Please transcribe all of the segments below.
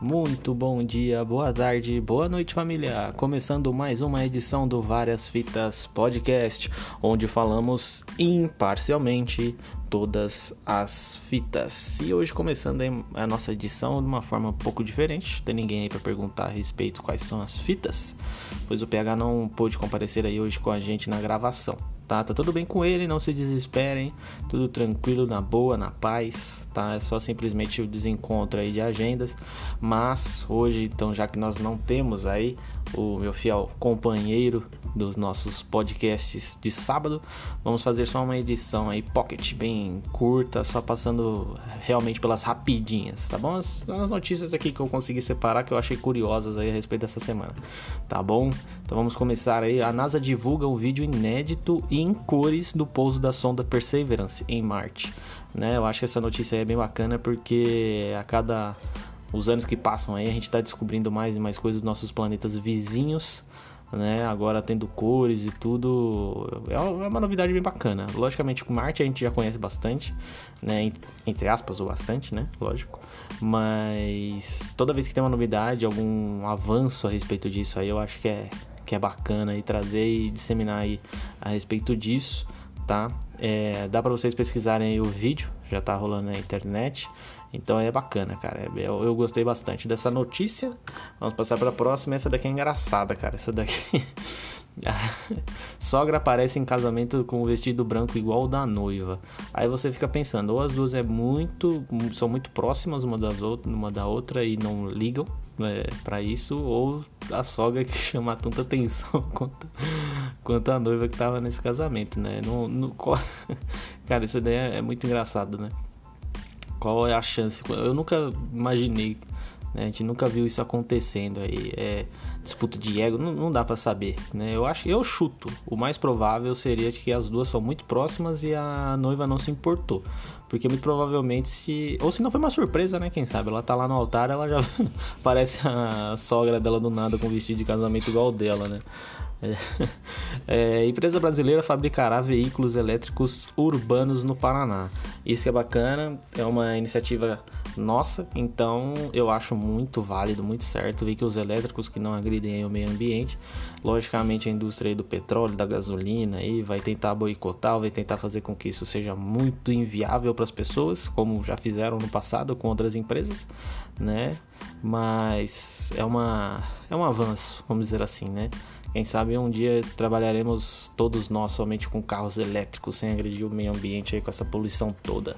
Muito bom dia, boa tarde, boa noite, família. Começando mais uma edição do Várias Fitas Podcast, onde falamos imparcialmente todas as fitas. E hoje começando a nossa edição de uma forma um pouco diferente. Tem ninguém aí para perguntar a respeito quais são as fitas, pois o PH não pôde comparecer aí hoje com a gente na gravação tá? Tá tudo bem com ele, não se desesperem, tudo tranquilo, na boa, na paz, tá? É só simplesmente o desencontro aí de agendas, mas hoje, então, já que nós não temos aí o meu fiel companheiro dos nossos podcasts de sábado. Vamos fazer só uma edição aí pocket bem curta, só passando realmente pelas rapidinhas, tá bom? As, as, notícias aqui que eu consegui separar que eu achei curiosas aí a respeito dessa semana, tá bom? Então vamos começar aí. A NASA divulga um vídeo inédito e em cores do pouso da sonda Perseverance em Marte, né? Eu acho que essa notícia é bem bacana porque a cada os anos que passam aí, a gente está descobrindo mais e mais coisas dos nossos planetas vizinhos, né? Agora tendo cores e tudo, é uma é novidade bem bacana. Logicamente, com Marte a gente já conhece bastante, né? Entre aspas, ou bastante, né? Lógico. Mas toda vez que tem uma novidade, algum avanço a respeito disso aí, eu acho que é, que é bacana e trazer e disseminar aí a respeito disso, tá? É, dá para vocês pesquisarem aí o vídeo, já tá rolando na internet. Então é bacana, cara. Eu, eu gostei bastante dessa notícia. Vamos passar para a próxima. Essa daqui é engraçada, cara. Essa daqui. sogra aparece em casamento com o vestido branco igual o da noiva. Aí você fica pensando, ou as duas é muito, são muito próximas uma das outras, uma da outra e não ligam é, para isso, ou a sogra que chama tanta atenção quanto, quanto a noiva que tava nesse casamento, né? No, no, cara, isso daí é, é muito engraçado, né? Qual é a chance? Eu nunca imaginei, né? a gente nunca viu isso acontecendo aí. É, disputa de ego, não, não dá para saber, né? Eu acho, eu chuto. O mais provável seria que as duas são muito próximas e a noiva não se importou. Porque muito provavelmente se. Ou se não foi uma surpresa, né? Quem sabe? Ela tá lá no altar, ela já parece a sogra dela do nada com vestido de casamento igual dela, né? É. É, empresa brasileira fabricará veículos elétricos urbanos no Paraná. Isso é bacana, é uma iniciativa nossa, então eu acho muito válido, muito certo veículos elétricos que não agridem o meio ambiente. Logicamente a indústria do petróleo, da gasolina aí vai tentar boicotar, vai tentar fazer com que isso seja muito inviável para as pessoas, como já fizeram no passado com outras empresas, né? Mas é uma é um avanço, vamos dizer assim, né? Quem sabe um dia trabalharemos todos nós somente com carros elétricos, sem agredir o meio ambiente aí com essa poluição toda,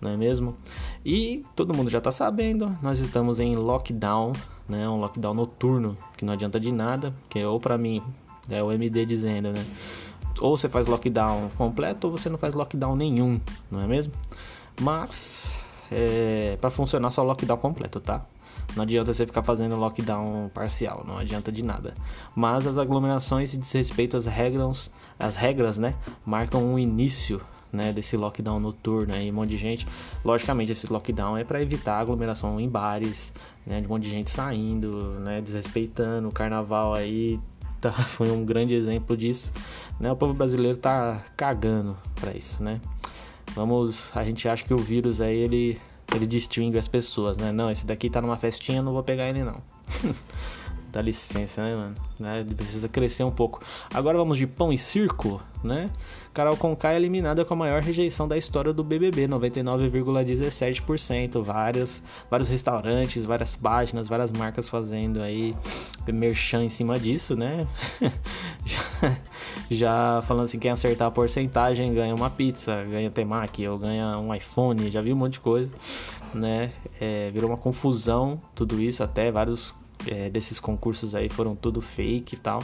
não é mesmo? E todo mundo já está sabendo, nós estamos em lockdown, né? Um lockdown noturno, que não adianta de nada, que é ou para mim, é o MD dizendo, né? Ou você faz lockdown completo ou você não faz lockdown nenhum, não é mesmo? Mas é, para funcionar só lockdown completo, tá? Não adianta você ficar fazendo lockdown parcial, não adianta de nada. Mas as aglomerações e desrespeito às regras, as regras, né, marcam um início né, desse lockdown noturno aí, um monte de gente. Logicamente, esse lockdown é para evitar aglomeração em bares, né, de um monte de gente saindo, né, desrespeitando o carnaval aí. Tá, foi um grande exemplo disso, né? O povo brasileiro tá cagando para isso, né? Vamos, a gente acha que o vírus aí ele ele distingue as pessoas, né? Não, esse daqui tá numa festinha, não vou pegar ele não. Dá licença, né, mano? Né? Precisa crescer um pouco. Agora vamos de pão e circo, né? Carol Conká é eliminada com a maior rejeição da história do BBB, 99,17%. Várias, vários restaurantes, várias páginas, várias marcas fazendo aí merchan em cima disso, né? já, já, falando assim, quem acertar a porcentagem ganha uma pizza, ganha temaki ou ganha um iPhone, já vi um monte de coisa, né? É, virou uma confusão tudo isso, até vários é, desses concursos aí foram tudo fake e tal,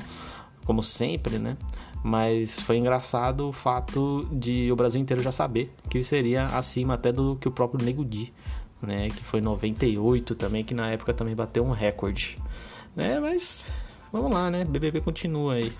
como sempre, né? Mas foi engraçado o fato de o Brasil inteiro já saber que seria acima até do que o próprio Nego Di, né? Que foi 98 também, que na época também bateu um recorde. Né? Mas vamos lá, né? BBB continua aí,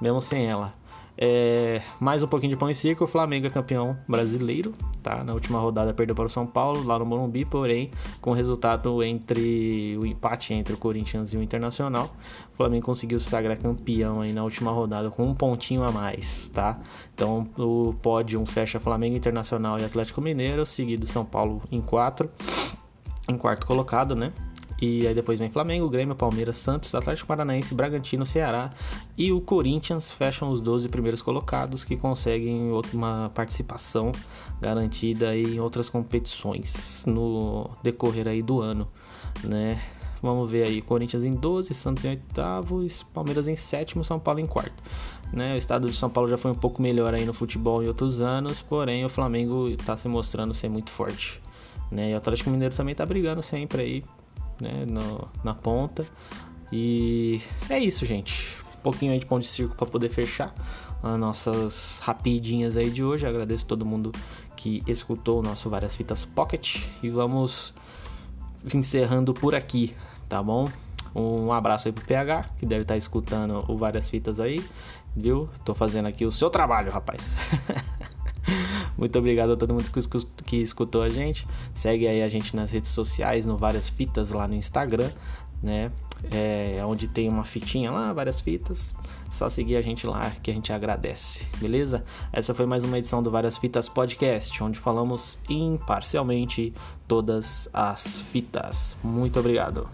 mesmo sem ela. É, mais um pouquinho de pão e circo, o Flamengo é campeão brasileiro, tá? Na última rodada perdeu para o São Paulo, lá no Morumbi, porém, com resultado entre o empate entre o Corinthians e o Internacional, o Flamengo conseguiu se sagrar campeão aí na última rodada com um pontinho a mais, tá? Então o pódio fecha Flamengo Internacional e Atlético Mineiro, seguido São Paulo em quatro, em quarto colocado, né? E aí depois vem Flamengo, Grêmio, Palmeiras, Santos, Atlético Paranaense, Bragantino, Ceará e o Corinthians fecham os 12 primeiros colocados que conseguem uma participação garantida em outras competições no decorrer aí do ano, né? Vamos ver aí, Corinthians em 12, Santos em oitavo, Palmeiras em sétimo, São Paulo em quarto. Né? O estado de São Paulo já foi um pouco melhor aí no futebol em outros anos, porém o Flamengo está se mostrando ser muito forte. Né? E o Atlético Mineiro também está brigando sempre aí né, no, na ponta. E é isso, gente. Um pouquinho aí de pão de circo para poder fechar as nossas rapidinhas aí de hoje. agradeço todo mundo que escutou o nosso Várias Fitas Pocket. E vamos encerrando por aqui, tá bom? Um abraço aí pro PH, que deve estar tá escutando o Várias Fitas aí, viu? Tô fazendo aqui o seu trabalho, rapaz. Muito obrigado a todo mundo que escutou a gente. Segue aí a gente nas redes sociais, no Várias Fitas lá no Instagram, né? É, onde tem uma fitinha lá, várias fitas. Só seguir a gente lá que a gente agradece, beleza? Essa foi mais uma edição do Várias Fitas Podcast, onde falamos imparcialmente todas as fitas. Muito obrigado.